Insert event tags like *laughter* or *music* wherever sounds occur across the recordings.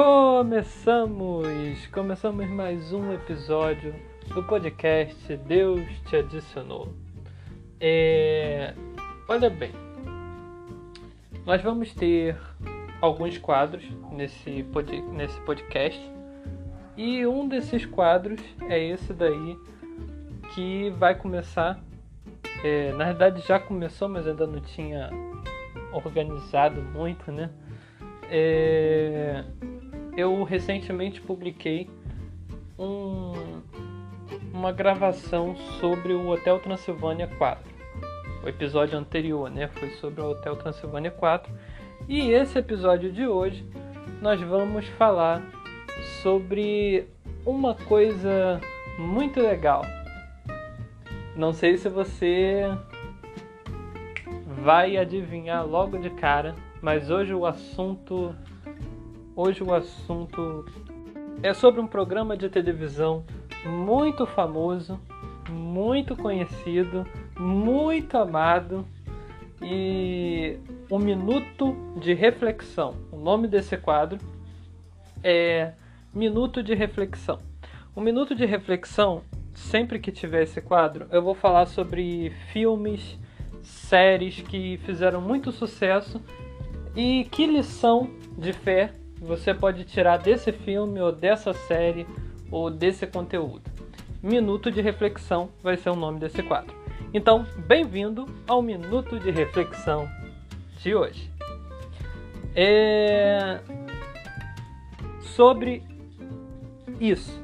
Começamos! Começamos mais um episódio do podcast Deus te adicionou. É... Olha bem, nós vamos ter alguns quadros nesse, pod... nesse podcast e um desses quadros é esse daí que vai começar. É... Na verdade já começou, mas ainda não tinha organizado muito, né? É eu recentemente publiquei um, uma gravação sobre o Hotel Transilvânia 4. O episódio anterior, né, foi sobre o Hotel Transilvânia 4. E esse episódio de hoje nós vamos falar sobre uma coisa muito legal. Não sei se você vai adivinhar logo de cara, mas hoje o assunto Hoje o assunto é sobre um programa de televisão muito famoso, muito conhecido, muito amado e um minuto de reflexão. O nome desse quadro é Minuto de Reflexão. O minuto de reflexão, sempre que tiver esse quadro, eu vou falar sobre filmes, séries que fizeram muito sucesso e que lição de fé você pode tirar desse filme ou dessa série ou desse conteúdo. Minuto de Reflexão vai ser o nome desse quadro. Então, bem-vindo ao Minuto de Reflexão de hoje. É... Sobre isso.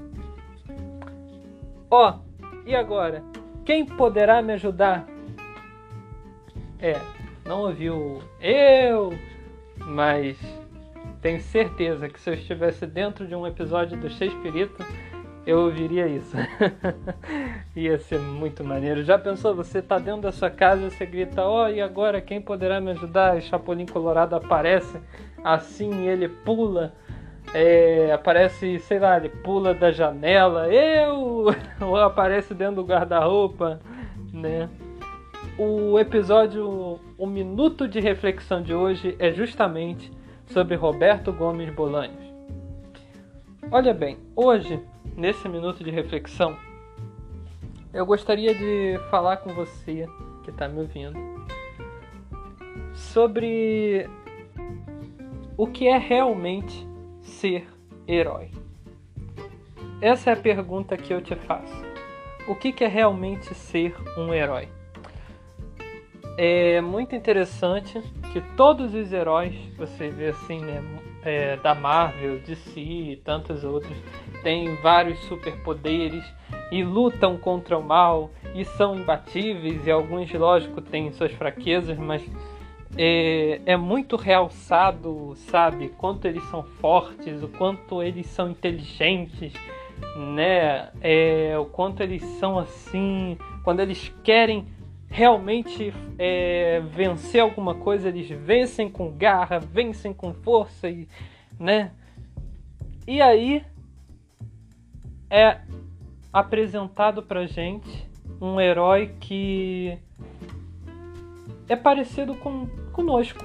Ó, oh, e agora? Quem poderá me ajudar? É, não ouviu eu, mas tenho certeza que se eu estivesse dentro de um episódio do Shakespeare, eu ouviria isso. *laughs* Ia ser muito maneiro. Já pensou, você tá dentro da sua casa e você grita, ó, oh, e agora quem poderá me ajudar? E Chapolin Colorado aparece, assim ele pula, é, aparece, sei lá, ele pula da janela, eu! *laughs* Ou aparece dentro do guarda-roupa, né? O episódio, o minuto de reflexão de hoje é justamente sobre Roberto Gomes Bolanhos. Olha bem, hoje, nesse minuto de reflexão, eu gostaria de falar com você que está me ouvindo sobre o que é realmente ser herói. Essa é a pergunta que eu te faço. O que é realmente ser um herói? É muito interessante que todos os heróis, você vê assim, né, é, da Marvel, DC e tantos outros, têm vários superpoderes e lutam contra o mal e são imbatíveis e alguns, lógico, têm suas fraquezas, mas é, é muito realçado, sabe, quanto eles são fortes, o quanto eles são inteligentes, né, é, o quanto eles são assim, quando eles querem realmente é, vencer alguma coisa, eles vencem com garra, vencem com força, e, né? E aí é apresentado pra gente um herói que é parecido com conosco.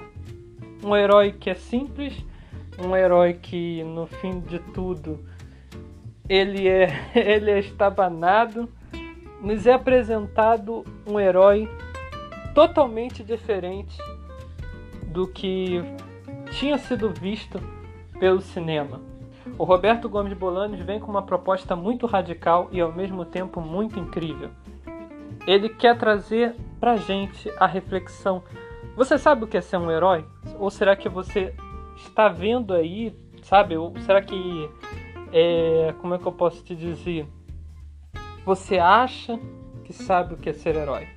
Um herói que é simples, um herói que no fim de tudo ele é *laughs* ele é estabanado, nos é apresentado um herói totalmente diferente do que tinha sido visto pelo cinema. O Roberto Gomes Bolanos vem com uma proposta muito radical e ao mesmo tempo muito incrível. Ele quer trazer pra gente a reflexão. Você sabe o que é ser um herói? Ou será que você está vendo aí, sabe? Ou será que é, como é que eu posso te dizer? Você acha que sabe o que é ser herói.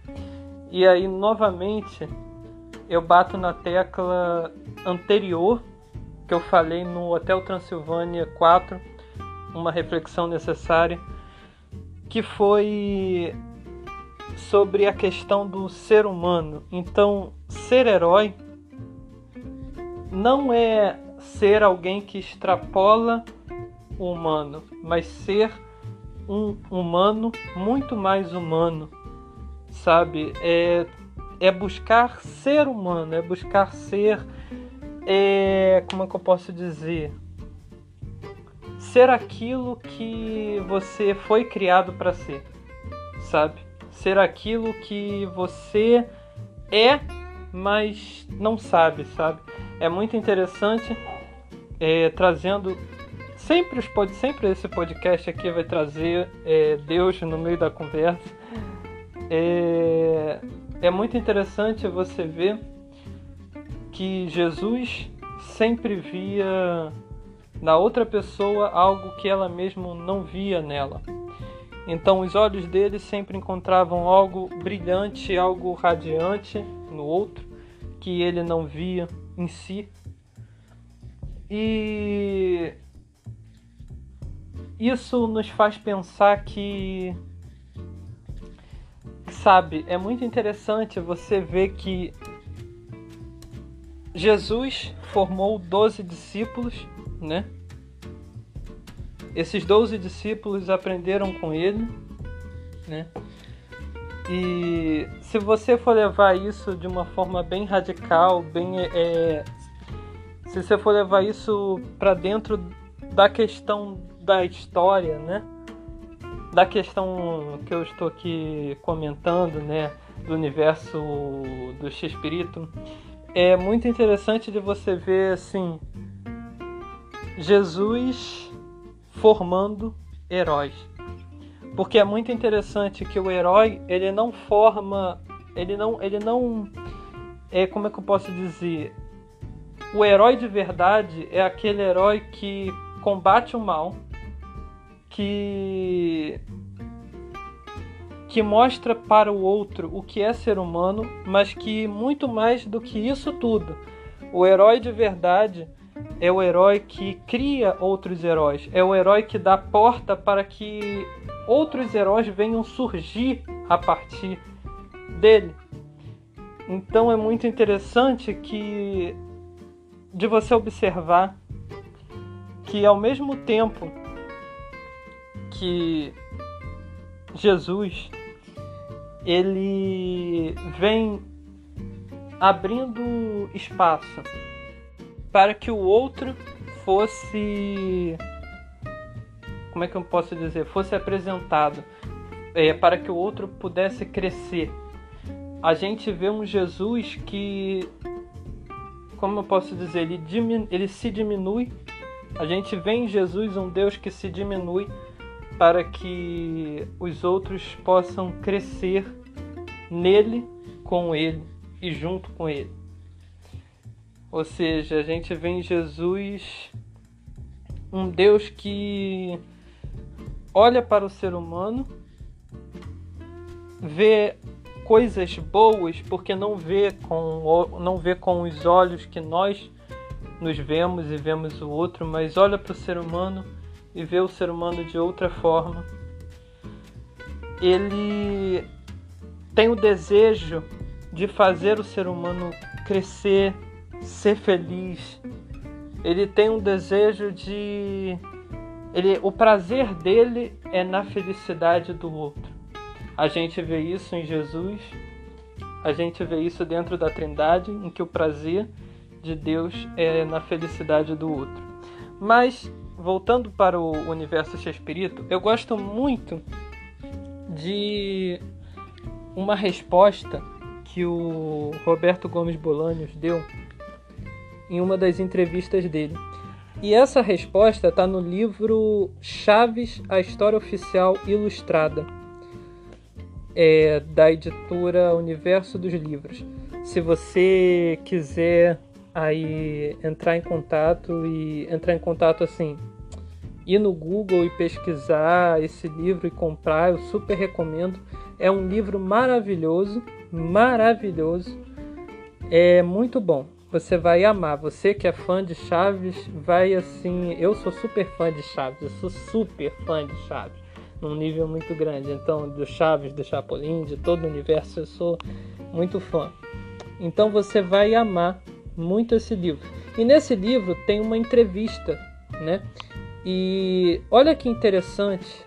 E aí, novamente, eu bato na tecla anterior que eu falei no Hotel Transilvânia 4, uma reflexão necessária, que foi sobre a questão do ser humano. Então, ser herói não é ser alguém que extrapola o humano, mas ser um humano muito mais humano, sabe? É, é buscar ser humano, é buscar ser. É, como é que eu posso dizer? ser aquilo que você foi criado para ser, sabe? Ser aquilo que você é, mas não sabe, sabe? É muito interessante é, trazendo sempre sempre esse podcast aqui vai trazer é, Deus no meio da conversa. É, é muito interessante você ver que Jesus sempre via na outra pessoa algo que ela mesma não via nela. Então os olhos dele sempre encontravam algo brilhante, algo radiante no outro que ele não via em si. E isso nos faz pensar que sabe, é muito interessante você ver que Jesus formou 12 discípulos, né? Esses 12 discípulos aprenderam com ele, né? E se você for levar isso de uma forma bem radical, bem é, se você for levar isso para dentro da questão da história, né? Da questão que eu estou aqui comentando, né? Do universo do X-Espírito, é muito interessante de você ver assim Jesus formando heróis. Porque é muito interessante que o herói, ele não forma, ele não, ele não é como é que eu posso dizer? O herói de verdade é aquele herói que combate o mal, que que mostra para o outro o que é ser humano, mas que muito mais do que isso tudo, o herói de verdade é o herói que cria outros heróis, é o herói que dá porta para que outros heróis venham surgir a partir dele. Então é muito interessante que de você observar que ao mesmo tempo que Jesus ele vem abrindo espaço para que o outro fosse como é que eu posso dizer fosse apresentado é, para que o outro pudesse crescer. A gente vê um Jesus que como eu posso dizer ele, ele se diminui. A gente vê em Jesus um Deus que se diminui para que os outros possam crescer nele, com ele e junto com ele. Ou seja, a gente vê em Jesus um Deus que olha para o ser humano, vê coisas boas porque não vê com não vê com os olhos que nós nos vemos e vemos o outro, mas olha para o ser humano e vê o ser humano de outra forma. Ele tem o desejo de fazer o ser humano crescer, ser feliz. Ele tem um desejo de ele, o prazer dele é na felicidade do outro. A gente vê isso em Jesus, a gente vê isso dentro da Trindade, em que o prazer de Deus é na felicidade do outro. Mas voltando para o universo Chespirito, eu gosto muito de uma resposta que o Roberto Gomes Bolanhos deu em uma das entrevistas dele. E essa resposta está no livro Chaves, a História Oficial Ilustrada, é, da editora Universo dos Livros. Se você quiser aí entrar em contato e entrar em contato assim ir no Google e pesquisar esse livro e comprar, eu super recomendo. É um livro maravilhoso, maravilhoso. É muito bom. Você vai amar. Você que é fã de Chaves, vai assim. Eu sou super fã de Chaves. Eu sou super fã de Chaves, num nível muito grande. Então, do Chaves, do Chapolin, de todo o universo, eu sou muito fã. Então, você vai amar muito esse livro. E nesse livro tem uma entrevista, né? E olha que interessante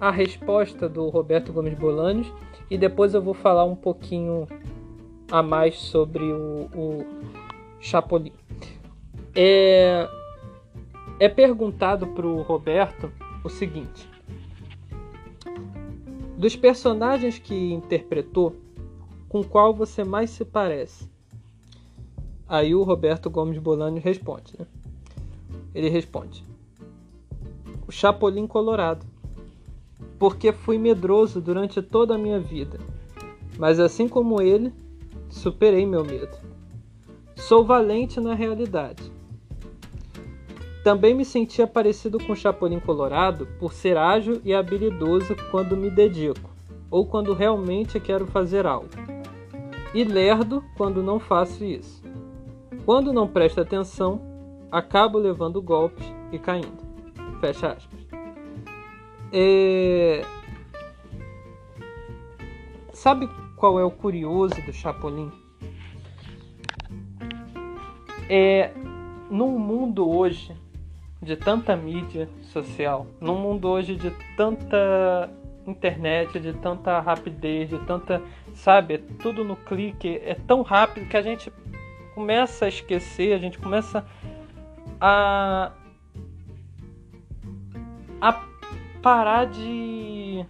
a resposta do Roberto Gomes Bolanes e depois eu vou falar um pouquinho a mais sobre o, o Chapolin. É, é perguntado pro Roberto o seguinte: dos personagens que interpretou, com qual você mais se parece? Aí o Roberto Gomes Bolani responde, né? Ele responde: Chapolin Colorado. Porque fui medroso durante toda a minha vida. Mas assim como ele, superei meu medo. Sou valente na realidade. Também me sentia parecido com o Chapolin Colorado por ser ágil e habilidoso quando me dedico, ou quando realmente quero fazer algo. E lerdo quando não faço isso. Quando não presto atenção, acabo levando golpes e caindo. Fecha aspas. É... Sabe qual é o curioso do Chapolin? É num mundo hoje de tanta mídia social, num mundo hoje de tanta internet, de tanta rapidez, de tanta, sabe, é tudo no clique, é tão rápido que a gente começa a esquecer, a gente começa a a parar de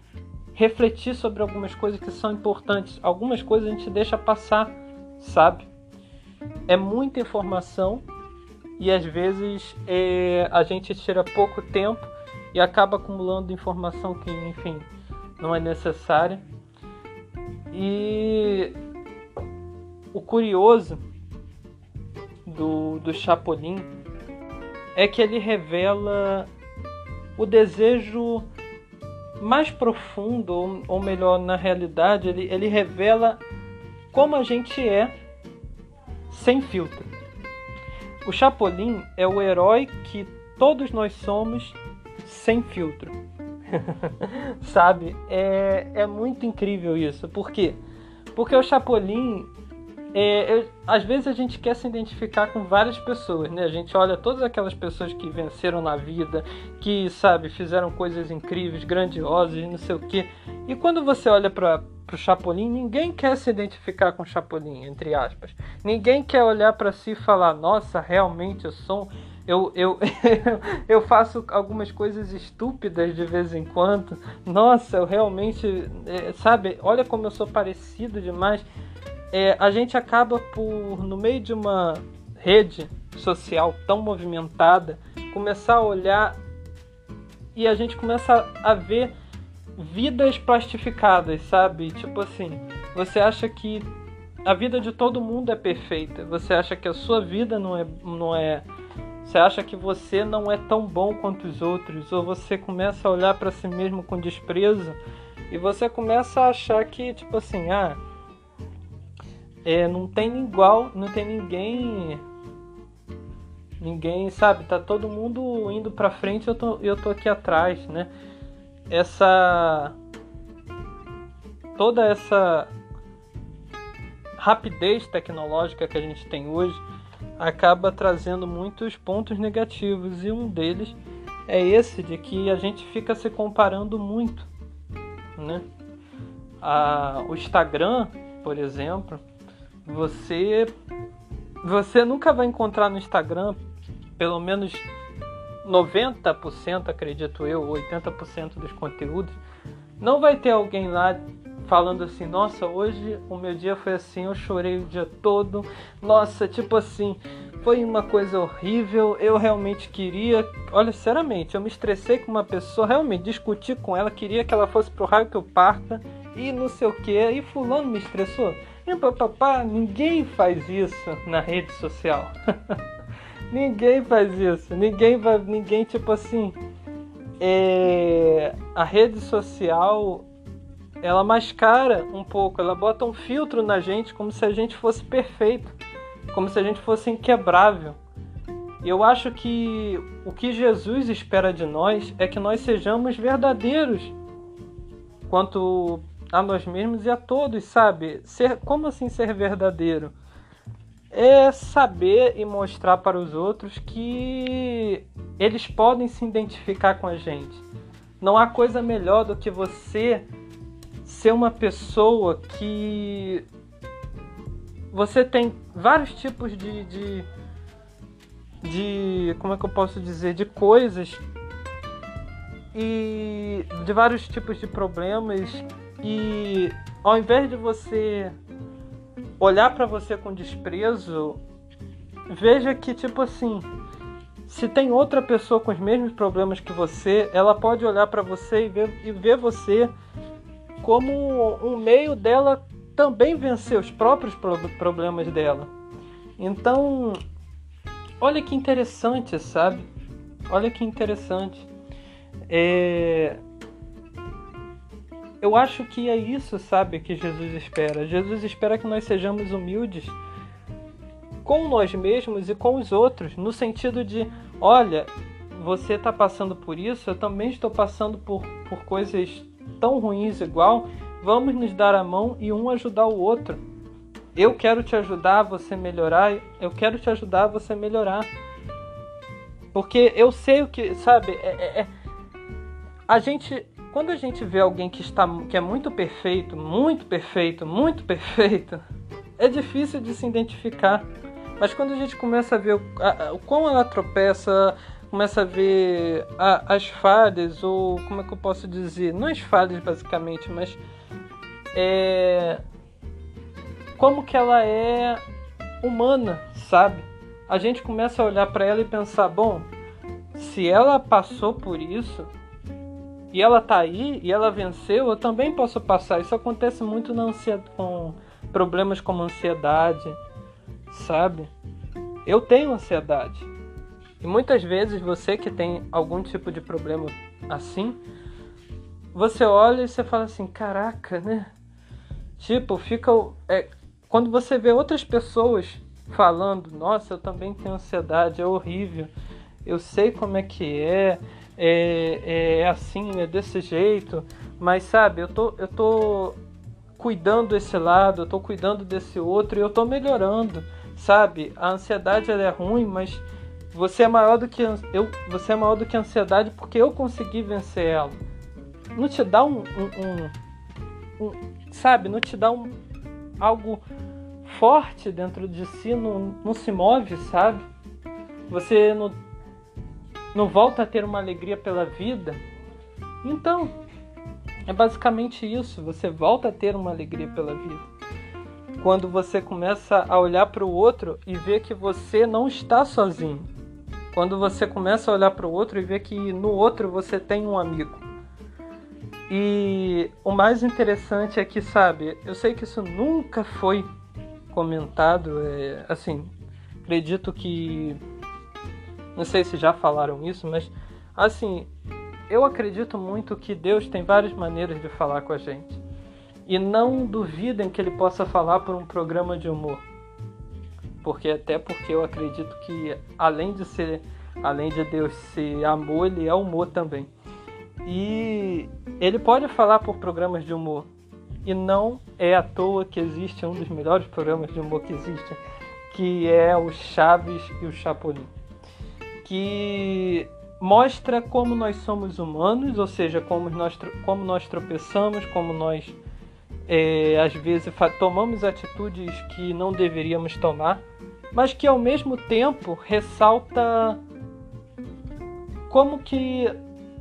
refletir sobre algumas coisas que são importantes. Algumas coisas a gente deixa passar, sabe? É muita informação e às vezes é, a gente tira pouco tempo e acaba acumulando informação que, enfim, não é necessária. E o curioso do, do Chapolin é que ele revela o desejo mais profundo, ou, ou melhor, na realidade, ele, ele revela como a gente é sem filtro. O Chapolin é o herói que todos nós somos sem filtro. *laughs* Sabe? É, é muito incrível isso. Por quê? Porque o Chapolin. É, é, às vezes a gente quer se identificar com várias pessoas, né? A gente olha todas aquelas pessoas que venceram na vida, que, sabe, fizeram coisas incríveis, grandiosas, não sei o quê. E quando você olha para pro Chapolin, ninguém quer se identificar com o Chapolin, entre aspas. Ninguém quer olhar para si e falar: "Nossa, realmente eu sou eu, eu, *laughs* eu faço algumas coisas estúpidas de vez em quando. Nossa, eu realmente, é, sabe? Olha como eu sou parecido demais. É, a gente acaba por, no meio de uma rede social tão movimentada, começar a olhar e a gente começa a ver vidas plastificadas, sabe? Tipo assim, você acha que a vida de todo mundo é perfeita. Você acha que a sua vida não é não é você acha que você não é tão bom quanto os outros ou você começa a olhar para si mesmo com desprezo e você começa a achar que tipo assim, ah, é, não tem igual, não tem ninguém ninguém, sabe? Tá todo mundo indo para frente, eu tô eu tô aqui atrás, né? essa toda essa rapidez tecnológica que a gente tem hoje acaba trazendo muitos pontos negativos e um deles é esse de que a gente fica se comparando muito, né? A, o Instagram, por exemplo, você você nunca vai encontrar no Instagram, pelo menos 90%, acredito eu, 80% dos conteúdos, não vai ter alguém lá falando assim: "Nossa, hoje o meu dia foi assim, eu chorei o dia todo". Nossa, tipo assim, foi uma coisa horrível. Eu realmente queria, olha, sinceramente, eu me estressei com uma pessoa, realmente discuti com ela, queria que ela fosse pro raio que eu parta e não sei o que, e fulano me estressou. E papapá, ninguém faz isso na rede social. *laughs* Ninguém faz isso. Ninguém vai. Ninguém, tipo assim. É, a rede social ela mascara um pouco, ela bota um filtro na gente como se a gente fosse perfeito, como se a gente fosse inquebrável. E eu acho que o que Jesus espera de nós é que nós sejamos verdadeiros quanto a nós mesmos e a todos, sabe? Ser, como assim ser verdadeiro? é saber e mostrar para os outros que eles podem se identificar com a gente. Não há coisa melhor do que você ser uma pessoa que você tem vários tipos de, de, de como é que eu posso dizer, de coisas e de vários tipos de problemas e ao invés de você olhar para você com desprezo, veja que tipo assim, se tem outra pessoa com os mesmos problemas que você, ela pode olhar para você e ver, e ver você como um meio dela também vencer os próprios problemas dela. Então, olha que interessante, sabe? Olha que interessante. É... Eu acho que é isso, sabe, que Jesus espera. Jesus espera que nós sejamos humildes com nós mesmos e com os outros, no sentido de, olha, você está passando por isso, eu também estou passando por, por coisas tão ruins igual, vamos nos dar a mão e um ajudar o outro. Eu quero te ajudar você melhorar, eu quero te ajudar você melhorar. Porque eu sei o que, sabe, é, é, é a gente quando a gente vê alguém que está que é muito perfeito, muito perfeito, muito perfeito, é difícil de se identificar. Mas quando a gente começa a ver o, a, o quão ela tropeça, começa a ver a, as falhas, ou como é que eu posso dizer? Não as falhas basicamente, mas é, como que ela é humana, sabe? A gente começa a olhar para ela e pensar, bom, se ela passou por isso, e ela tá aí e ela venceu, eu também posso passar. Isso acontece muito na ansiedade, com problemas como ansiedade, sabe? Eu tenho ansiedade. E muitas vezes você que tem algum tipo de problema assim, você olha e você fala assim, caraca, né? Tipo, fica. É, quando você vê outras pessoas falando, nossa, eu também tenho ansiedade, é horrível, eu sei como é que é, é, é assim, é desse jeito, mas sabe, eu tô, eu tô cuidando desse lado, eu tô cuidando desse outro e eu tô melhorando, sabe? A ansiedade ela é ruim, mas você é maior do que eu, você é maior do que a ansiedade porque eu consegui vencer ela. Não te dá um, um, um, um sabe, não te dá um algo forte dentro de si, não, não se move, sabe? Você não não volta a ter uma alegria pela vida. Então, é basicamente isso. Você volta a ter uma alegria pela vida. Quando você começa a olhar para o outro e ver que você não está sozinho. Quando você começa a olhar para o outro e ver que no outro você tem um amigo. E o mais interessante é que, sabe, eu sei que isso nunca foi comentado, é, assim, acredito que não sei se já falaram isso, mas assim, eu acredito muito que Deus tem várias maneiras de falar com a gente. E não duvidem que ele possa falar por um programa de humor. Porque até porque eu acredito que além de ser além de Deus ser amor, ele é humor também. E ele pode falar por programas de humor. E não é à toa que existe um dos melhores programas de humor que existe, que é o Chaves e o Chapolin que mostra como nós somos humanos, ou seja, como nós, como nós tropeçamos, como nós é, às vezes tomamos atitudes que não deveríamos tomar, mas que ao mesmo tempo ressalta como que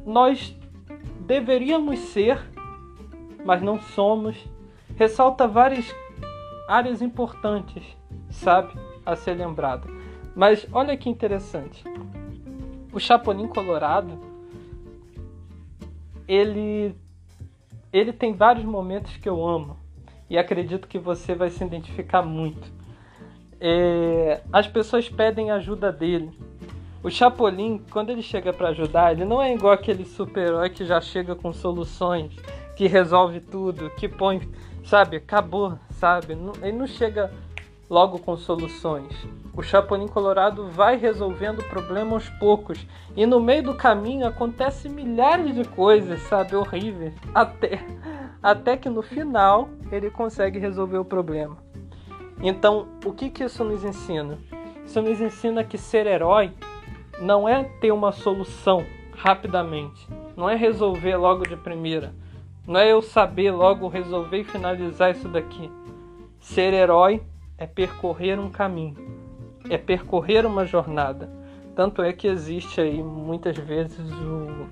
nós deveríamos ser, mas não somos. Ressalta várias áreas importantes, sabe, a ser lembrada. Mas olha que interessante o Chapolin Colorado, ele ele tem vários momentos que eu amo e acredito que você vai se identificar muito. É, as pessoas pedem ajuda dele. O Chapolin, quando ele chega para ajudar, ele não é igual aquele super-herói que já chega com soluções, que resolve tudo, que põe, sabe, acabou, sabe? Ele não chega logo com soluções. O Chapolin Colorado vai resolvendo o problema aos poucos e no meio do caminho acontece milhares de coisas, sabe, horríveis, até até que no final ele consegue resolver o problema. Então, o que que isso nos ensina? Isso nos ensina que ser herói não é ter uma solução rapidamente, não é resolver logo de primeira, não é eu saber logo resolver e finalizar isso daqui. Ser herói é percorrer um caminho, é percorrer uma jornada. Tanto é que existe aí muitas vezes o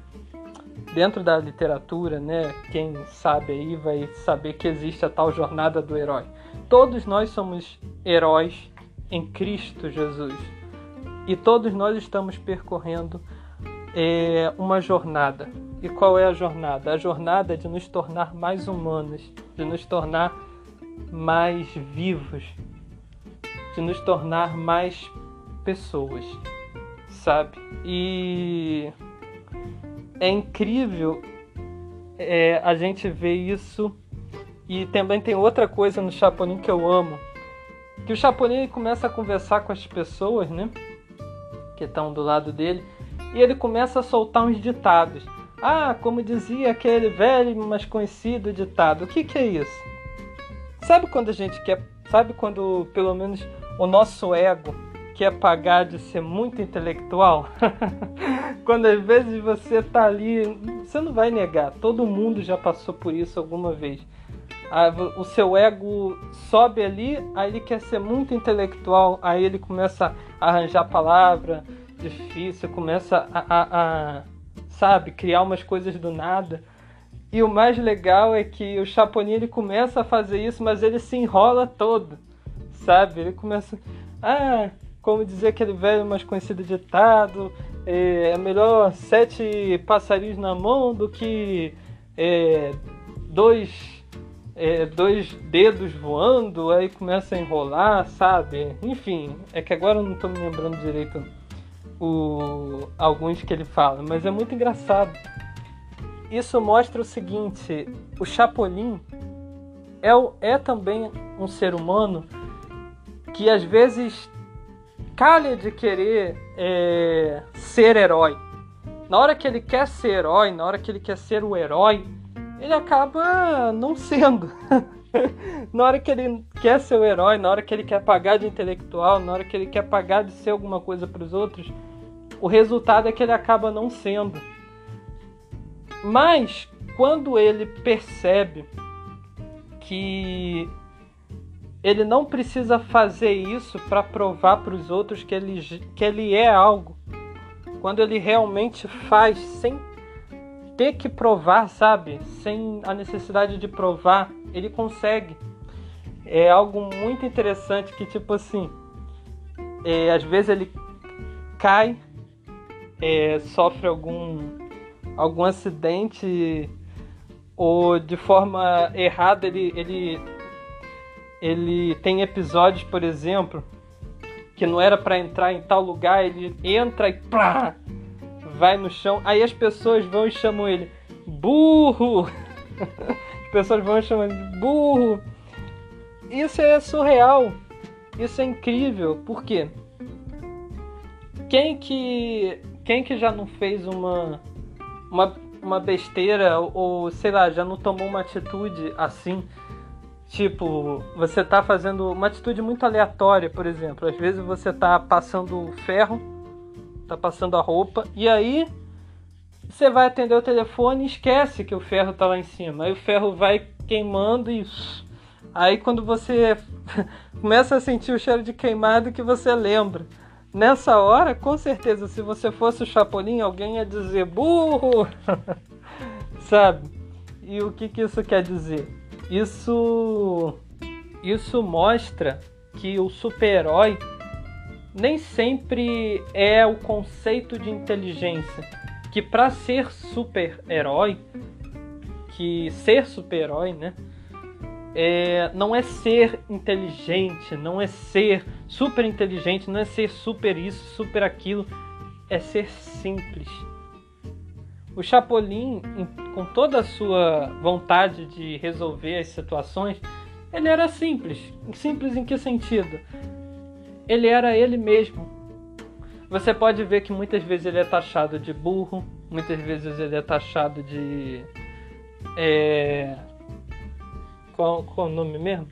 dentro da literatura, né? Quem sabe aí vai saber que existe a tal jornada do herói. Todos nós somos heróis em Cristo Jesus. E todos nós estamos percorrendo é, uma jornada. E qual é a jornada? A jornada é de nos tornar mais humanos, de nos tornar mais vivos, de nos tornar mais pessoas, sabe? E é incrível é, a gente ver isso. E também tem outra coisa no Chapolin que eu amo. Que o Chapolin começa a conversar com as pessoas, né? Que estão do lado dele. E ele começa a soltar uns ditados. Ah, como dizia aquele velho, mas conhecido ditado. O que, que é isso? Sabe quando a gente quer. Sabe quando, pelo menos, o nosso ego quer pagar de ser muito intelectual? *laughs* quando às vezes você tá ali. Você não vai negar, todo mundo já passou por isso alguma vez. O seu ego sobe ali, aí ele quer ser muito intelectual, aí ele começa a arranjar palavra difícil, começa a, a, a sabe, criar umas coisas do nada. E o mais legal é que o Chapolin ele começa a fazer isso, mas ele se enrola todo, sabe? Ele começa, ah, como dizer aquele velho mais conhecido ditado, é, é melhor sete passarinhos na mão do que é, dois, é, dois dedos voando, aí começa a enrolar, sabe? Enfim, é que agora eu não estou me lembrando direito o, alguns que ele fala, mas é muito engraçado. Isso mostra o seguinte: o Chapolin é, é também um ser humano que às vezes calha de querer é, ser herói. Na hora que ele quer ser herói, na hora que ele quer ser o herói, ele acaba não sendo. *laughs* na hora que ele quer ser o herói, na hora que ele quer pagar de intelectual, na hora que ele quer pagar de ser alguma coisa para os outros, o resultado é que ele acaba não sendo. Mas quando ele percebe que ele não precisa fazer isso para provar para os outros que ele, que ele é algo, quando ele realmente faz sem ter que provar, sabe? Sem a necessidade de provar, ele consegue. É algo muito interessante que, tipo assim, é, às vezes ele cai é, sofre algum, algum acidente ou de forma errada ele, ele, ele tem episódios, por exemplo, que não era para entrar em tal lugar, ele entra e plá, vai no chão, aí as pessoas vão e chamam ele burro. *laughs* As pessoas vão e chamam ele burro. Isso é surreal. Isso é incrível. Por quê? Quem que quem que já não fez uma, uma, uma besteira ou, sei lá, já não tomou uma atitude assim? Tipo, você tá fazendo uma atitude muito aleatória, por exemplo. Às vezes você tá passando ferro, tá passando a roupa, e aí você vai atender o telefone e esquece que o ferro tá lá em cima. Aí o ferro vai queimando e. Aí quando você *laughs* começa a sentir o cheiro de queimado que você lembra. Nessa hora, com certeza, se você fosse o Chapolin, alguém ia dizer burro, *laughs* sabe? E o que, que isso quer dizer? Isso, isso mostra que o super-herói nem sempre é o conceito de inteligência. Que para ser super-herói, que ser super-herói, né? é, não é ser inteligente, não é ser super inteligente, não é ser super isso, super aquilo, é ser simples. O Chapolin, com toda a sua vontade de resolver as situações, ele era simples. Simples em que sentido? Ele era ele mesmo. Você pode ver que muitas vezes ele é taxado de burro, muitas vezes ele é taxado de é, qual, qual o nome mesmo?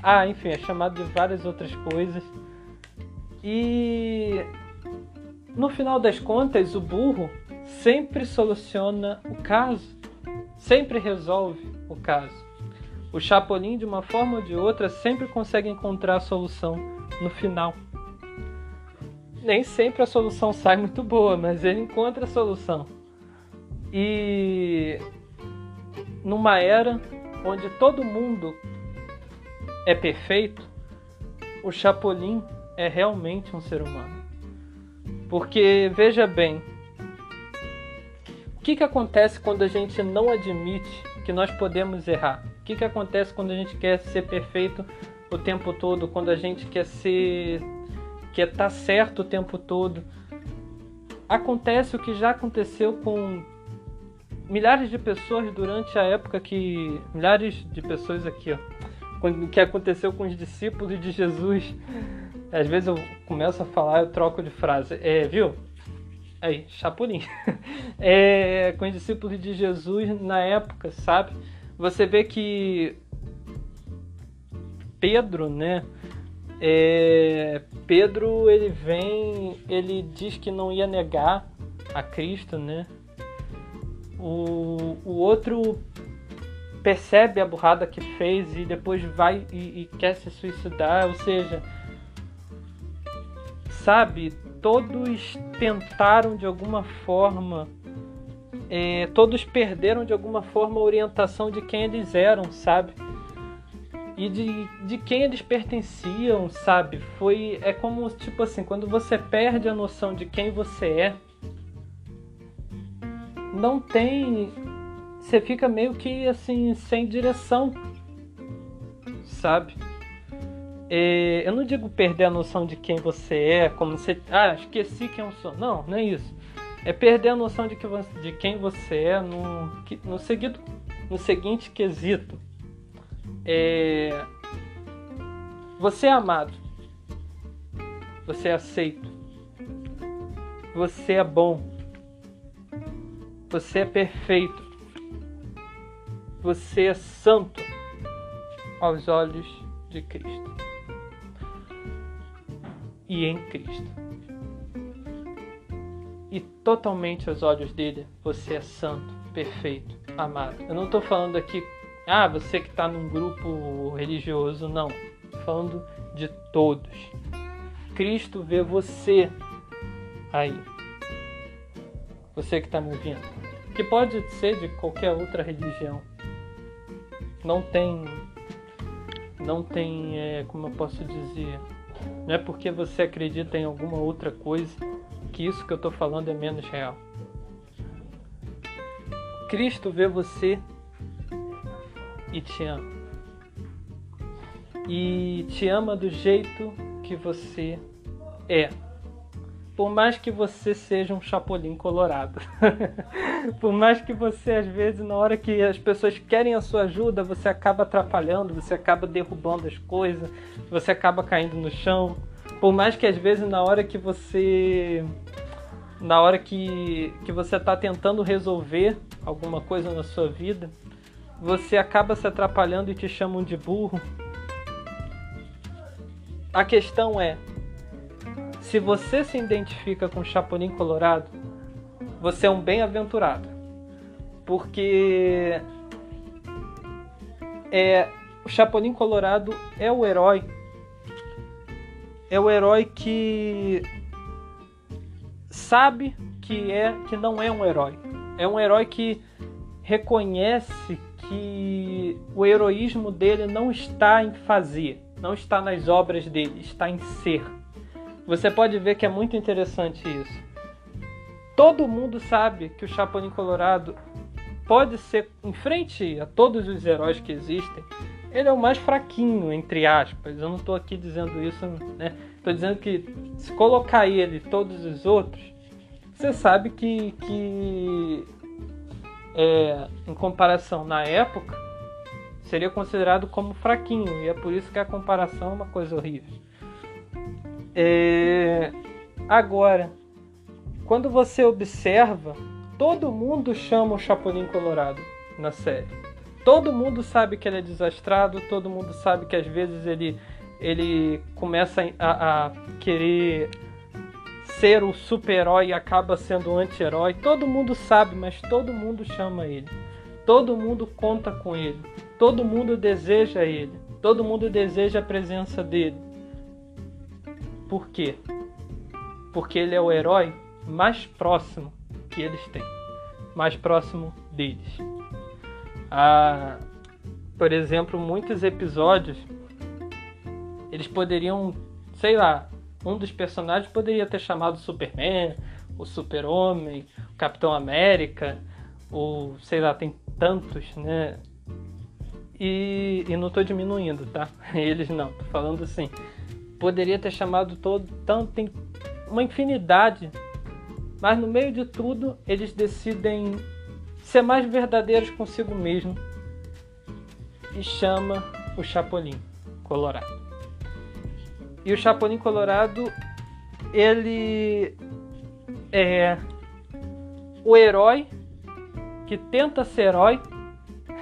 Ah, enfim, é chamado de várias outras coisas. E no final das contas, o burro sempre soluciona o caso, sempre resolve o caso. O Chapolin, de uma forma ou de outra, sempre consegue encontrar a solução no final. nem sempre a solução sai muito boa, mas ele encontra a solução. E numa era onde todo mundo é perfeito, o Chapolin é realmente um ser humano. Porque veja bem, o que, que acontece quando a gente não admite que nós podemos errar? O que, que acontece quando a gente quer ser perfeito o tempo todo, quando a gente quer ser quer estar tá certo o tempo todo? Acontece o que já aconteceu com milhares de pessoas durante a época que milhares de pessoas aqui, ó, que aconteceu com os discípulos de Jesus. Às vezes eu começo a falar, eu troco de frase. É, viu? Aí, Chapolin. *laughs* É, com os discípulos de Jesus na época, sabe? Você vê que Pedro, né? É, Pedro ele vem, ele diz que não ia negar a Cristo, né? O, o outro percebe a burrada que fez e depois vai e, e quer se suicidar, ou seja, sabe, todos tentaram de alguma forma, é, todos perderam de alguma forma a orientação de quem eles eram, sabe? E de, de quem eles pertenciam, sabe? Foi é como tipo assim, quando você perde a noção de quem você é, não tem. Você fica meio que assim, sem direção, sabe? É, eu não digo perder a noção de quem você é, como você. Ah, esqueci quem eu sou. Não, não é isso. É perder a noção de, que você, de quem você é no, no, seguido, no seguinte quesito. É, você é amado. Você é aceito. Você é bom. Você é perfeito. Você é santo aos olhos de Cristo e em Cristo. E totalmente aos olhos dele, você é santo, perfeito, amado. Eu não estou falando aqui, ah, você que está num grupo religioso, não. Estou falando de todos. Cristo vê você aí. Você que está me ouvindo que pode ser de qualquer outra religião. Não tem, não tem, é, como eu posso dizer, não é porque você acredita em alguma outra coisa que isso que eu estou falando é menos real. Cristo vê você e te ama. E te ama do jeito que você é por mais que você seja um chapolim colorado. *laughs* por mais que você, às vezes, na hora que as pessoas querem a sua ajuda, você acaba atrapalhando, você acaba derrubando as coisas, você acaba caindo no chão. Por mais que, às vezes, na hora que você. Na hora que, que você está tentando resolver alguma coisa na sua vida, você acaba se atrapalhando e te chamam de burro. A questão é, se você se identifica com o Chapolin Colorado, você é um bem-aventurado. Porque é, o Chapolin Colorado é o herói. É o herói que sabe que é que não é um herói. É um herói que reconhece que o heroísmo dele não está em fazer, não está nas obras dele, está em ser você pode ver que é muito interessante isso. Todo mundo sabe que o Chapolin Colorado pode ser, em frente a todos os heróis que existem, ele é o mais fraquinho, entre aspas. Eu não estou aqui dizendo isso, né? Estou dizendo que se colocar ele e todos os outros, você sabe que, que é, em comparação na época, seria considerado como fraquinho. E é por isso que a comparação é uma coisa horrível. É... Agora, quando você observa, todo mundo chama o Chapolin Colorado na série. Todo mundo sabe que ele é desastrado, todo mundo sabe que às vezes ele, ele começa a, a querer ser o super-herói e acaba sendo o anti-herói. Todo mundo sabe, mas todo mundo chama ele. Todo mundo conta com ele. Todo mundo deseja ele. Todo mundo deseja a presença dele. Por quê? porque ele é o herói mais próximo que eles têm, mais próximo deles. Ah, por exemplo, muitos episódios eles poderiam, sei lá, um dos personagens poderia ter chamado Superman, o Super-Homem, o Capitão América, ou sei lá, tem tantos, né? E, e não estou diminuindo, tá? *laughs* Eles não, tô falando assim. Poderia ter chamado todo, tanto, tem uma infinidade, mas no meio de tudo eles decidem ser mais verdadeiros consigo mesmo e chama o Chapolin Colorado. E o Chapolin Colorado, ele é o herói que tenta ser herói,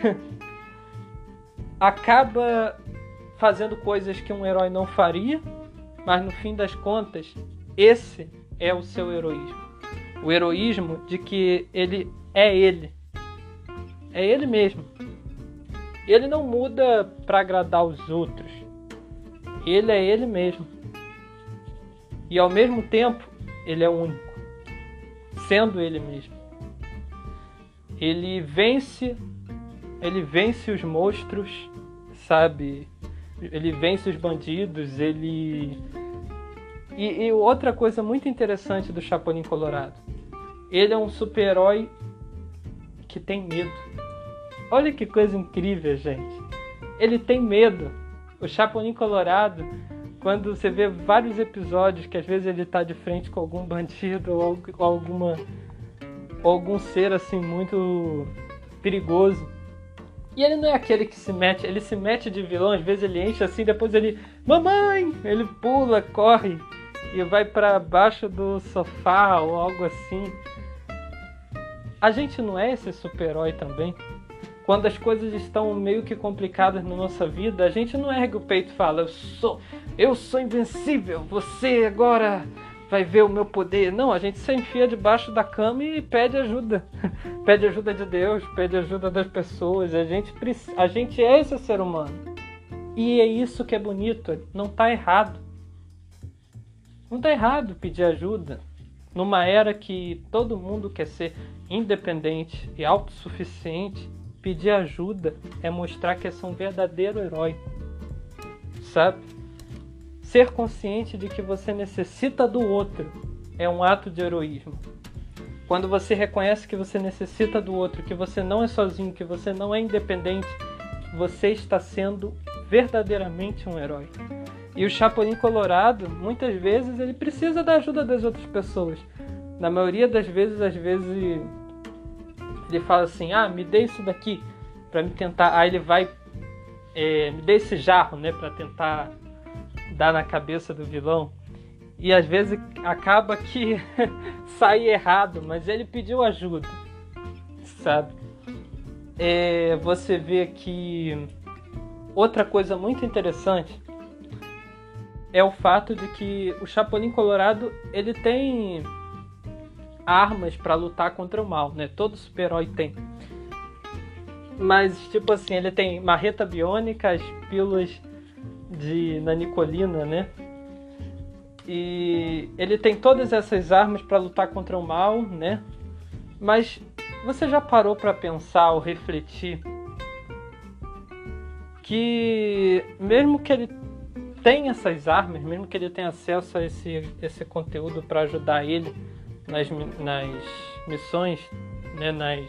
*laughs* acaba fazendo coisas que um herói não faria, mas no fim das contas, esse é o seu heroísmo. O heroísmo de que ele é ele. É ele mesmo. Ele não muda para agradar os outros. Ele é ele mesmo. E ao mesmo tempo, ele é único, sendo ele mesmo. Ele vence, ele vence os monstros, sabe? Ele vence os bandidos, ele e, e outra coisa muito interessante do Chapolin Colorado, ele é um super-herói que tem medo. Olha que coisa incrível, gente. Ele tem medo o Chapolin Colorado, quando você vê vários episódios que às vezes ele tá de frente com algum bandido ou alguma ou algum ser assim muito perigoso. E ele não é aquele que se mete, ele se mete de vilão, às vezes ele enche assim, depois ele, mamãe, ele pula, corre e vai para baixo do sofá ou algo assim. A gente não é esse super-herói também? quando as coisas estão meio que complicadas na nossa vida, a gente não ergue o peito e fala: "Eu sou, eu sou invencível. Você agora vai ver o meu poder". Não, a gente se enfia debaixo da cama e pede ajuda. *laughs* pede ajuda de Deus, pede ajuda das pessoas. A gente a gente é esse ser humano. E é isso que é bonito, não está errado. Não está errado pedir ajuda. Numa era que todo mundo quer ser independente e autossuficiente, Pedir ajuda é mostrar que é um verdadeiro herói. Sabe? Ser consciente de que você necessita do outro é um ato de heroísmo. Quando você reconhece que você necessita do outro, que você não é sozinho, que você não é independente, você está sendo verdadeiramente um herói. E o Chapolin Colorado, muitas vezes, ele precisa da ajuda das outras pessoas. Na maioria das vezes, às vezes ele fala assim: ah, me dê isso daqui para me tentar. Aí ele vai, é, me dê esse jarro, né, para tentar dar na cabeça do vilão. E às vezes acaba que *laughs* sai errado, mas ele pediu ajuda, sabe? É, você vê que outra coisa muito interessante é o fato de que o Chapolin Colorado ele tem armas para lutar contra o mal, né? Todo super-herói tem. Mas, tipo assim, ele tem marreta biônica, as pílulas de nanicolina, né? E ele tem todas essas armas para lutar contra o mal, né? Mas você já parou para pensar ou refletir que mesmo que ele tenha essas armas, mesmo que ele tenha acesso a esse, esse conteúdo para ajudar ele, nas, nas missões, né, nas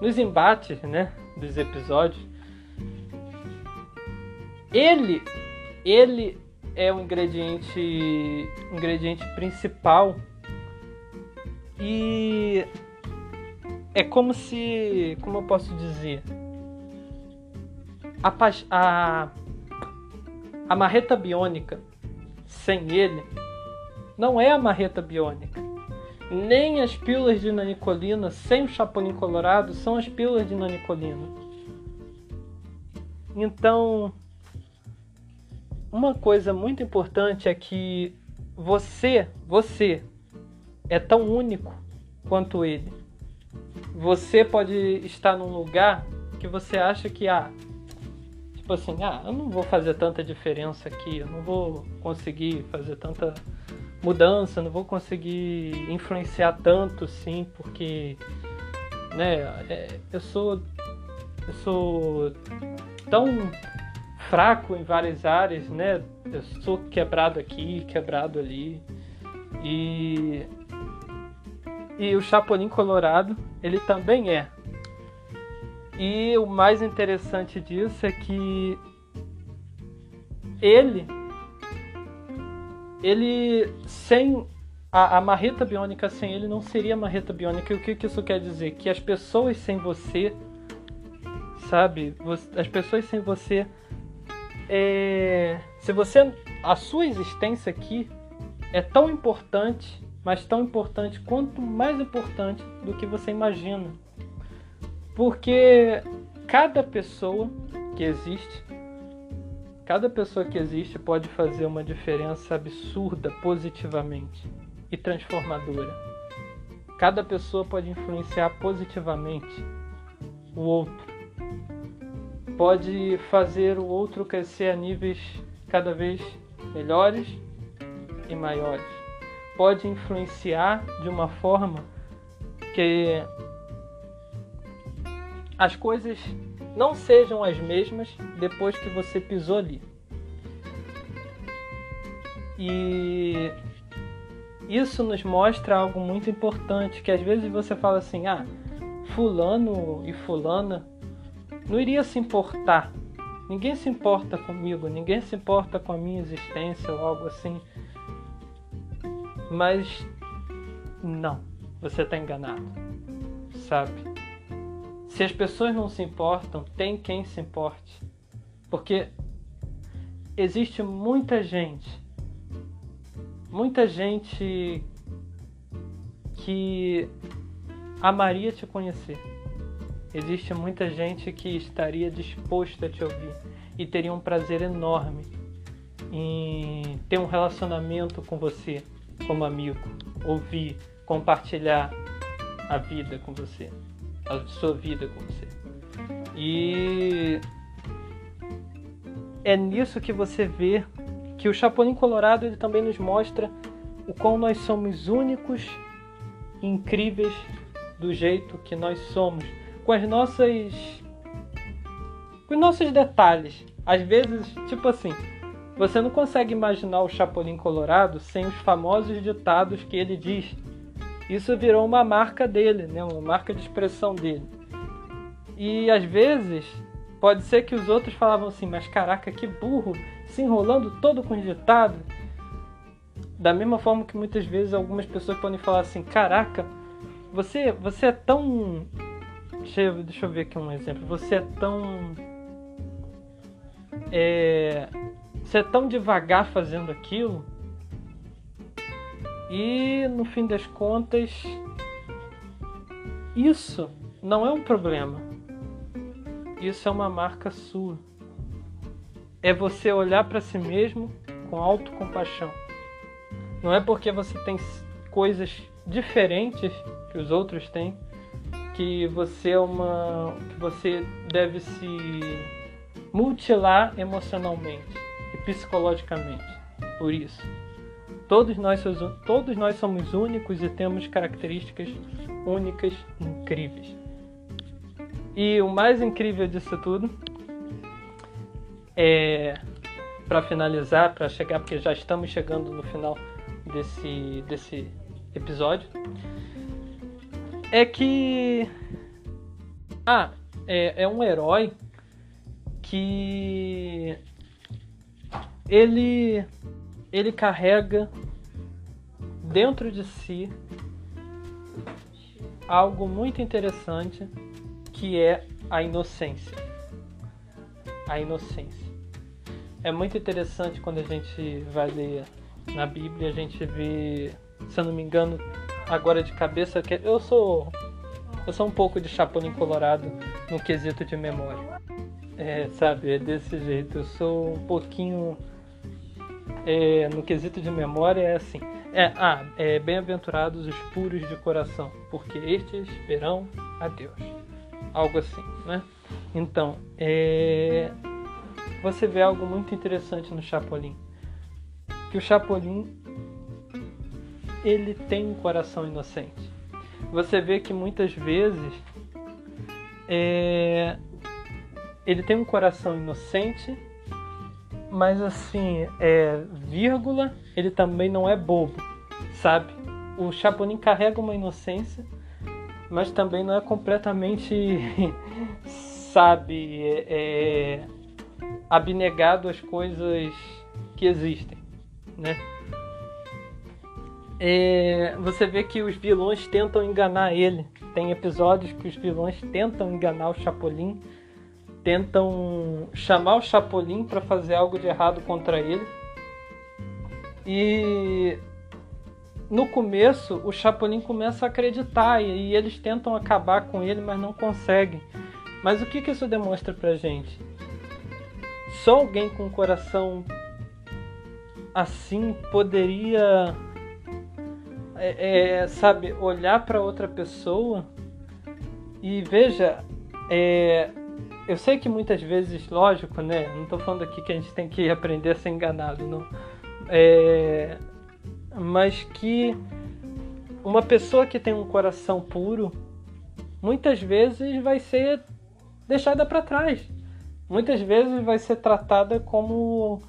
nos embates, né, dos episódios. Ele ele é o ingrediente ingrediente principal e é como se, como eu posso dizer, a, a, a marreta biônica sem ele não é a marreta biônica. Nem as pílulas de nanicolina sem o chapolin colorado são as pílulas de nanicolina. Então, uma coisa muito importante é que você, você é tão único quanto ele. Você pode estar num lugar que você acha que ah, Tipo assim, ah, eu não vou fazer tanta diferença aqui, eu não vou conseguir fazer tanta mudança, não vou conseguir influenciar tanto, sim, porque, né, é, eu sou, eu sou tão fraco em várias áreas, né? Eu sou quebrado aqui, quebrado ali. E e o Chapolin Colorado, ele também é. E o mais interessante disso é que ele ele sem a, a marreta biônica sem ele não seria marreta biônica. E o que, que isso quer dizer? Que as pessoas sem você, sabe? As pessoas sem você, é, se você, a sua existência aqui é tão importante mas tão importante quanto mais importante do que você imagina. Porque cada pessoa que existe, cada pessoa que existe pode fazer uma diferença absurda positivamente e transformadora. Cada pessoa pode influenciar positivamente o outro. Pode fazer o outro crescer a níveis cada vez melhores e maiores pode influenciar de uma forma que as coisas não sejam as mesmas depois que você pisou ali. E isso nos mostra algo muito importante, que às vezes você fala assim: "Ah, fulano e fulana não iria se importar. Ninguém se importa comigo, ninguém se importa com a minha existência ou algo assim". Mas não, você está enganado, sabe? Se as pessoas não se importam, tem quem se importe. Porque existe muita gente, muita gente que amaria te conhecer. Existe muita gente que estaria disposta a te ouvir e teria um prazer enorme em ter um relacionamento com você como amigo, ouvir, compartilhar a vida com você, a sua vida com você. E é nisso que você vê que o Chapolin Colorado ele também nos mostra o quão nós somos únicos, incríveis do jeito que nós somos, com as nossas com os nossos detalhes. Às vezes, tipo assim, você não consegue imaginar o Chapolin Colorado sem os famosos ditados que ele diz. Isso virou uma marca dele, né? uma marca de expressão dele. E às vezes pode ser que os outros falavam assim, mas caraca, que burro, se enrolando todo com ditado. Da mesma forma que muitas vezes algumas pessoas podem falar assim, caraca, você, você é tão. Deixa eu, deixa eu ver aqui um exemplo. Você é tão. É, você é tão devagar fazendo aquilo e no fim das contas isso não é um problema. Isso é uma marca sua. É você olhar para si mesmo com autocompaixão. Não é porque você tem coisas diferentes que os outros têm que você é uma que você deve se mutilar emocionalmente psicologicamente. Por isso, todos nós, todos nós somos únicos e temos características únicas, incríveis. E o mais incrível disso tudo é para finalizar, para chegar, porque já estamos chegando no final desse, desse episódio, é que ah, é, é um herói que ele ele carrega dentro de si algo muito interessante que é a inocência. A inocência. É muito interessante quando a gente vai ler na Bíblia, a gente vê, se eu não me engano, agora de cabeça que eu sou eu sou um pouco de chapolin colorado no quesito de memória. É, sabe, é desse jeito. Eu sou um pouquinho é, no quesito de memória é assim. É, ah, é, bem-aventurados os puros de coração, porque estes verão a Deus. Algo assim, né? Então, é, você vê algo muito interessante no Chapolin. Que o Chapolin ele tem um coração inocente. Você vê que muitas vezes é, ele tem um coração inocente, mas assim, é vírgula, ele também não é bobo, sabe? O Chapolin carrega uma inocência, mas também não é completamente, *laughs* sabe, é, abnegado às coisas que existem, né? É, você vê que os vilões tentam enganar ele. Tem episódios que os vilões tentam enganar o Chapolin, tentam chamar o Chapolin para fazer algo de errado contra ele. E no começo o Chapolin começa a acreditar e, eles tentam acabar com ele, mas não conseguem. Mas o que, isso demonstra pra gente? Só alguém com um coração assim poderia é, é, sabe, olhar para outra pessoa e veja, é, eu sei que muitas vezes, lógico, né? Não estou falando aqui que a gente tem que aprender a ser enganado, não. É, mas que uma pessoa que tem um coração puro, muitas vezes vai ser deixada para trás. Muitas vezes vai ser tratada como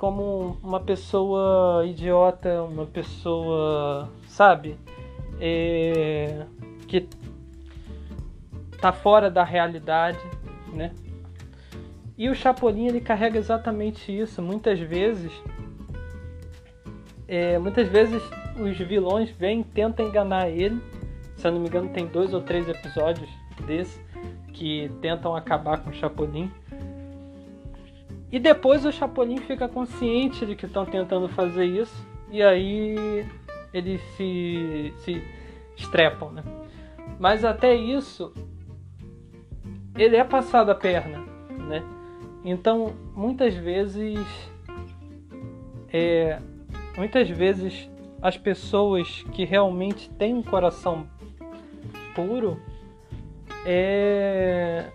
como uma pessoa idiota, uma pessoa, sabe, é, que tá fora da realidade, né? E o Chapolin ele carrega exatamente isso. Muitas vezes, é, muitas vezes os vilões vêm tentam enganar ele. Se eu não me engano, tem dois ou três episódios desse que tentam acabar com o Chapolin. E depois o Chapolin fica consciente de que estão tentando fazer isso e aí eles se, se estrepam, né? Mas até isso ele é passado a perna, né? Então muitas vezes é, muitas vezes as pessoas que realmente têm um coração puro é,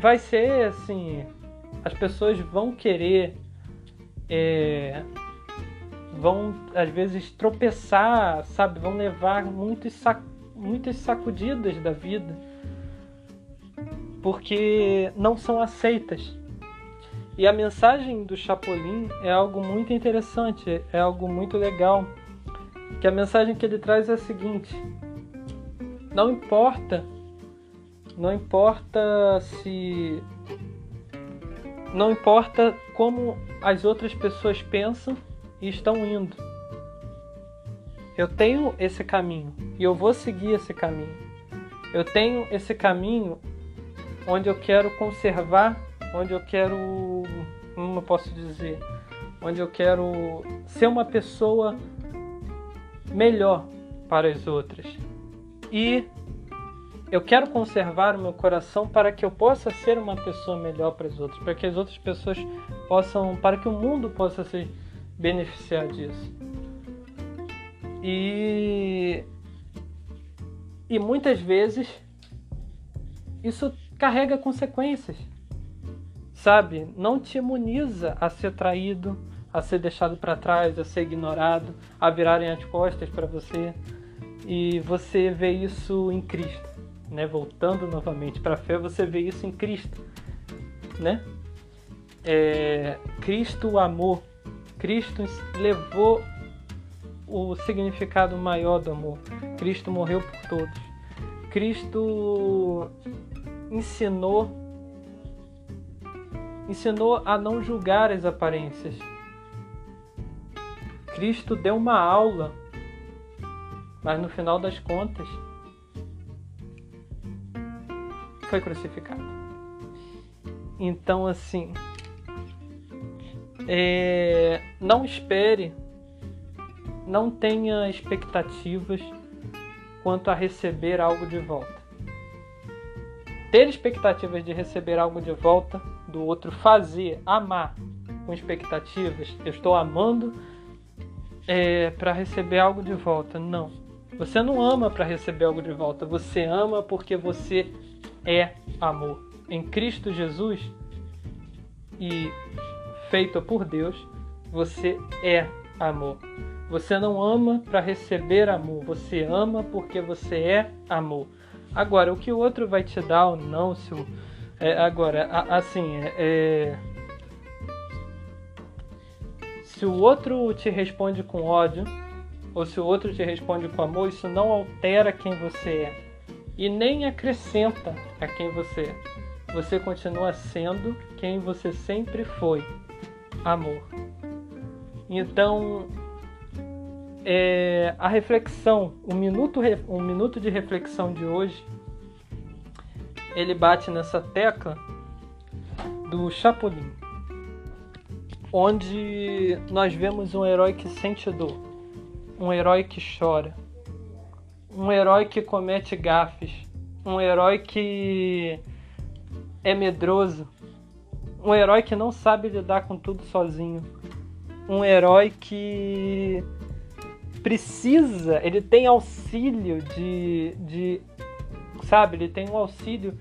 vai ser assim as pessoas vão querer, é, vão às vezes tropeçar, sabe? Vão levar muitos sac, muitas sacudidas da vida porque não são aceitas. E a mensagem do Chapolin é algo muito interessante, é algo muito legal. Que a mensagem que ele traz é a seguinte: não importa, não importa se não importa como as outras pessoas pensam e estão indo. Eu tenho esse caminho e eu vou seguir esse caminho. Eu tenho esse caminho onde eu quero conservar, onde eu quero, como eu posso dizer, onde eu quero ser uma pessoa melhor para as outras. E eu quero conservar o meu coração para que eu possa ser uma pessoa melhor para as outras, para que as outras pessoas possam, para que o mundo possa se beneficiar disso. E e muitas vezes isso carrega consequências. Sabe? Não te imuniza a ser traído, a ser deixado para trás, a ser ignorado, a virarem as costas para você. E você vê isso em Cristo né, voltando novamente para a fé, você vê isso em Cristo, né? É, Cristo amor, Cristo levou o significado maior do amor. Cristo morreu por todos. Cristo ensinou ensinou a não julgar as aparências. Cristo deu uma aula, mas no final das contas foi crucificado. Então, assim, é, não espere, não tenha expectativas quanto a receber algo de volta. Ter expectativas de receber algo de volta do outro, fazer, amar com expectativas, eu estou amando é, para receber algo de volta. Não. Você não ama para receber algo de volta, você ama porque você é amor. Em Cristo Jesus, e feito por Deus, você é amor. Você não ama para receber amor, você ama porque você é amor. Agora, o que o outro vai te dar ou não, se o, é, agora, a, assim, é, é, se o outro te responde com ódio, ou se o outro te responde com amor, isso não altera quem você é e nem acrescenta a quem você é. Você continua sendo quem você sempre foi: amor. Então, é, a reflexão, o minuto, um minuto de reflexão de hoje, ele bate nessa tecla do Chapolin, onde nós vemos um herói que sente dor, um herói que chora, um herói que comete gafes, um herói que é medroso, um herói que não sabe lidar com tudo sozinho, um herói que precisa, ele tem auxílio de, de sabe, ele tem um auxílio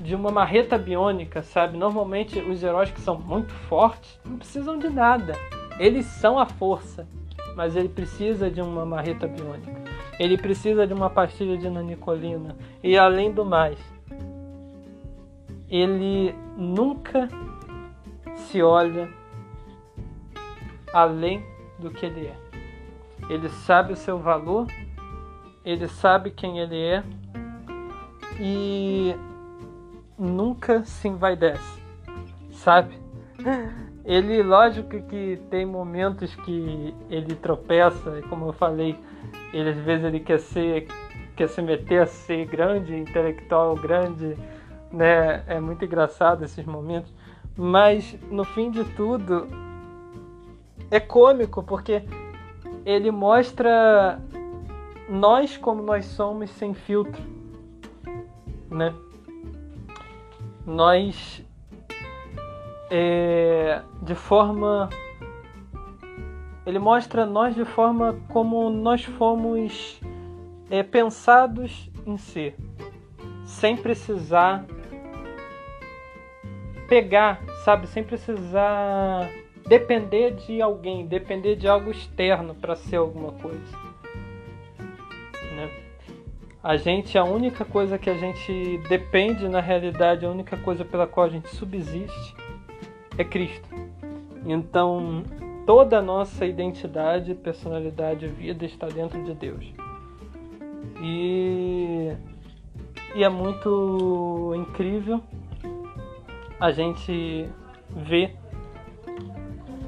de uma marreta biônica, sabe? Normalmente os heróis que são muito fortes não precisam de nada. Eles são a força, mas ele precisa de uma marreta biônica. Ele precisa de uma pastilha de nanicolina. E além do mais, ele nunca se olha além do que ele é. Ele sabe o seu valor, ele sabe quem ele é e nunca se envaidece, sabe? Ele, lógico que tem momentos que ele tropeça, como eu falei, ele às vezes ele quer ser quer se meter a ser grande, intelectual grande, né? É muito engraçado esses momentos, mas no fim de tudo é cômico porque ele mostra nós como nós somos sem filtro, né? Nós é, de forma ele mostra nós de forma como nós fomos é, pensados em ser, sem precisar pegar, sabe, sem precisar depender de alguém, depender de algo externo para ser alguma coisa. Né? A gente, a única coisa que a gente depende na realidade, a única coisa pela qual a gente subsiste é Cristo. Então, toda a nossa identidade, personalidade, vida está dentro de Deus. E, e é muito incrível a gente ver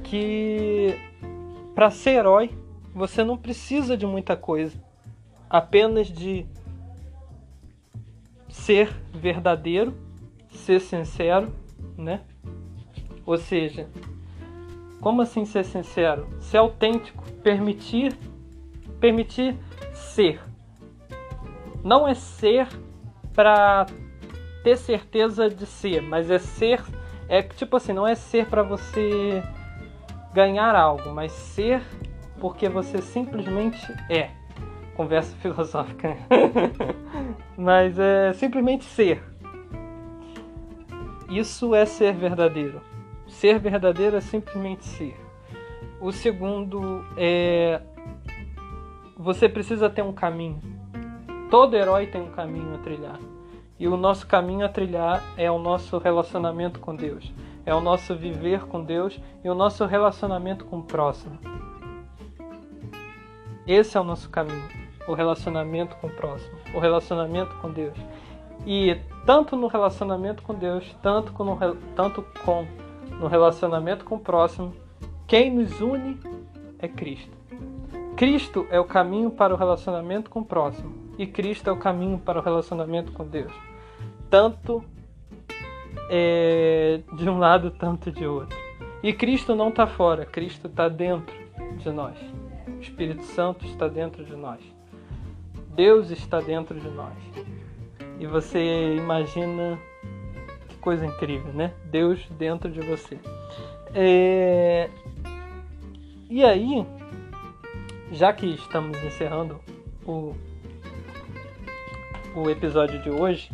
que para ser herói você não precisa de muita coisa, apenas de ser verdadeiro, ser sincero, né? Ou seja, como assim ser sincero? Ser autêntico, permitir permitir ser. Não é ser para ter certeza de ser, mas é ser é tipo assim, não é ser para você ganhar algo, mas ser porque você simplesmente é. Conversa *laughs* filosófica. *laughs* mas é simplesmente ser. Isso é ser verdadeiro. Ser verdadeiro é simplesmente ser. O segundo é. Você precisa ter um caminho. Todo herói tem um caminho a trilhar. E o nosso caminho a trilhar é o nosso relacionamento com Deus. É o nosso viver com Deus e o nosso relacionamento com o próximo. Esse é o nosso caminho. O relacionamento com o próximo. O relacionamento com Deus. E tanto no relacionamento com Deus, tanto com, tanto com no relacionamento com o próximo, quem nos une é Cristo. Cristo é o caminho para o relacionamento com o próximo e Cristo é o caminho para o relacionamento com Deus. Tanto é, de um lado, tanto de outro. E Cristo não está fora, Cristo está dentro de nós. O Espírito Santo está dentro de nós. Deus está dentro de nós. E você imagina coisa incrível, né? Deus dentro de você. É... E aí, já que estamos encerrando o, o episódio de hoje,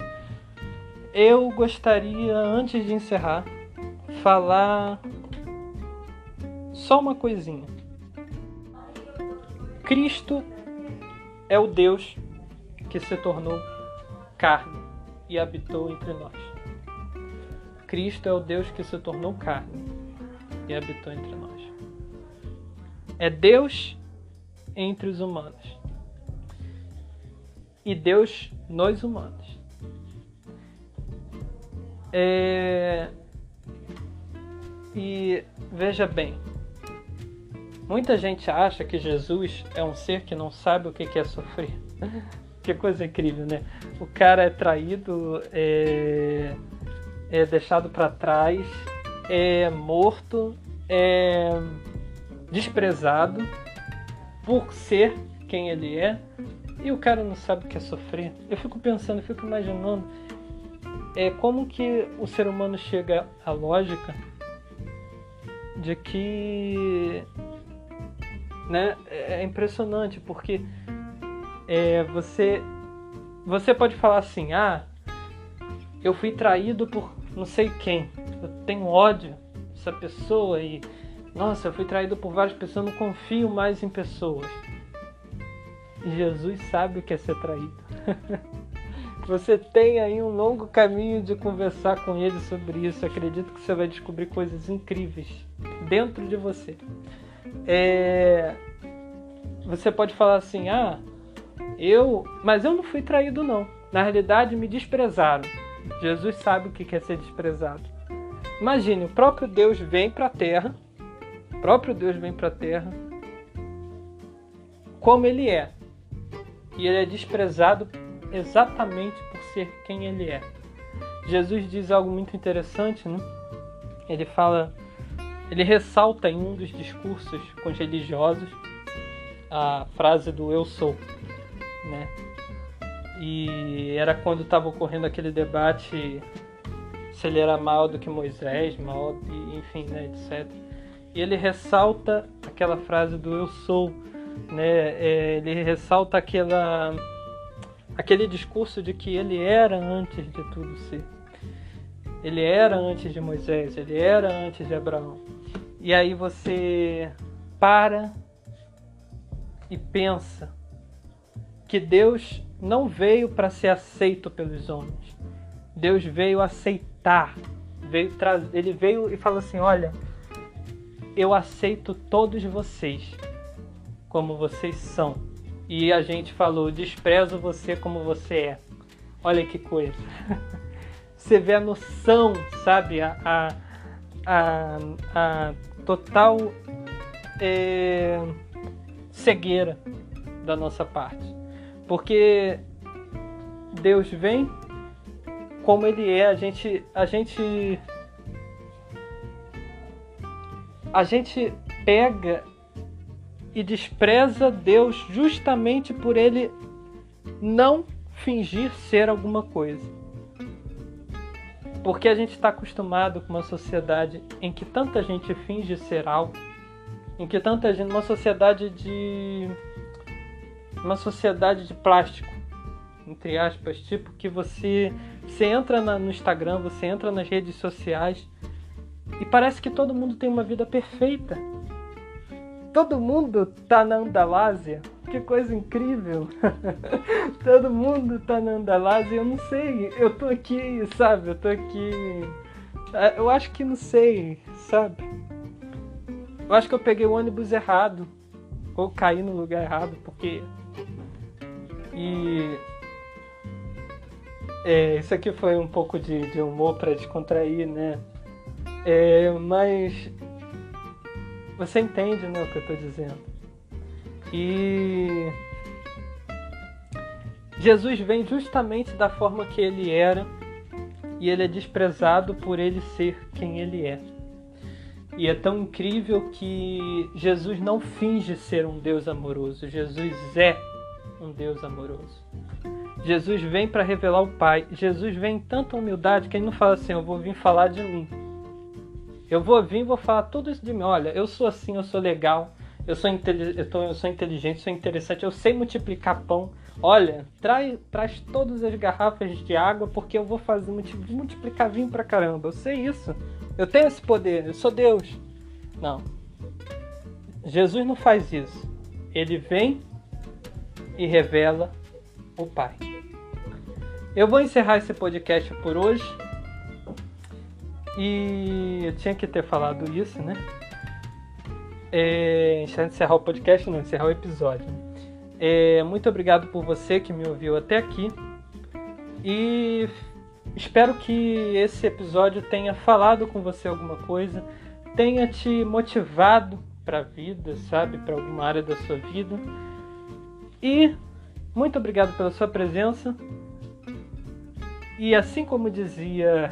eu gostaria, antes de encerrar, falar só uma coisinha. Cristo é o Deus que se tornou carne e habitou entre nós. Cristo é o Deus que se tornou carne e habitou entre nós. É Deus entre os humanos e Deus nos humanos. É... E veja bem, muita gente acha que Jesus é um ser que não sabe o que é sofrer. *laughs* que coisa incrível, né? O cara é traído, é, é deixado para trás, é morto, é desprezado por ser quem ele é, e o cara não sabe o que é sofrer. Eu fico pensando, fico imaginando é como que o ser humano chega à lógica de que né, é impressionante porque é, você você pode falar assim, ah, eu fui traído por não sei quem, eu tenho ódio dessa pessoa e nossa, eu fui traído por várias pessoas, não confio mais em pessoas. Jesus sabe o que é ser traído. *laughs* você tem aí um longo caminho de conversar com ele sobre isso. Acredito que você vai descobrir coisas incríveis dentro de você. É... Você pode falar assim, ah, eu, mas eu não fui traído não. Na realidade, me desprezaram. Jesus sabe o que é ser desprezado. Imagine, o próprio Deus vem para a Terra, o próprio Deus vem para a Terra como ele é. E ele é desprezado exatamente por ser quem ele é. Jesus diz algo muito interessante, né? Ele fala, ele ressalta em um dos discursos com os religiosos a frase do eu sou, né? E era quando estava ocorrendo aquele debate se ele era maior do que Moisés, maior, enfim, né, etc. E ele ressalta aquela frase do eu sou, né? É, ele ressalta aquela aquele discurso de que ele era antes de tudo ser. Ele era antes de Moisés, ele era antes de Abraão. E aí você para e pensa que Deus não veio para ser aceito pelos homens. Deus veio aceitar. Veio ele veio e falou assim: Olha, eu aceito todos vocês como vocês são e a gente falou: desprezo você como você é. Olha que coisa. *laughs* Você vê a noção, sabe? A, a, a, a total é, cegueira da nossa parte. Porque Deus vem como Ele é, a gente, a gente, a gente pega e despreza Deus justamente por ele não fingir ser alguma coisa. Porque a gente está acostumado com uma sociedade em que tanta gente finge ser algo, em que tanta gente, uma sociedade de uma sociedade de plástico, entre aspas, tipo que você você entra na, no Instagram, você entra nas redes sociais e parece que todo mundo tem uma vida perfeita todo mundo tá na Andalásia. Que coisa incrível! *laughs* todo mundo tá na Andalásia. Eu não sei, eu tô aqui, sabe? Eu tô aqui. É, eu acho que não sei, sabe? Eu acho que eu peguei o ônibus errado. Ou caí no lugar errado, porque. E. É, isso aqui foi um pouco de, de humor para descontrair, né? É, mas você entende né, o que eu estou dizendo? E Jesus vem justamente da forma que ele era e ele é desprezado por ele ser quem ele é. E é tão incrível que Jesus não finge ser um Deus amoroso, Jesus é um Deus amoroso. Jesus vem para revelar o Pai. Jesus vem em tanta humildade que ele não fala assim: Eu vou vir falar de mim. Eu vou vir e vou falar tudo isso de mim. Olha, eu sou assim, eu sou legal, eu sou, eu, tô, eu sou inteligente, sou interessante, eu sei multiplicar pão. Olha, traz, traz todas as garrafas de água porque eu vou fazer multiplicar vinho pra caramba. Eu sei isso. eu tenho esse poder, eu sou Deus. Não. Jesus não faz isso. Ele vem e revela o Pai. Eu vou encerrar esse podcast por hoje. E eu tinha que ter falado isso, né? É, encerrar o podcast, não, encerrar o episódio. É, muito obrigado por você que me ouviu até aqui. E espero que esse episódio tenha falado com você alguma coisa, tenha te motivado para a vida, sabe, para alguma área da sua vida. E muito obrigado pela sua presença. E assim como dizia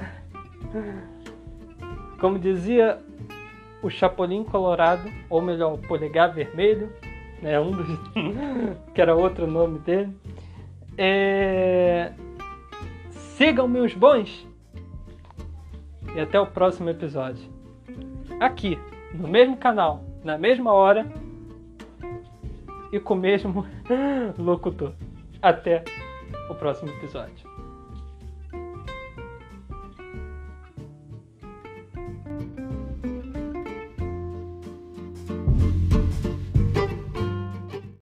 como dizia o Chapolin Colorado, ou melhor, o Polegar Vermelho, né, um dos *laughs* que era outro nome dele. É... Sigam meus bons e até o próximo episódio. Aqui, no mesmo canal, na mesma hora e com o mesmo *laughs* locutor. Até o próximo episódio.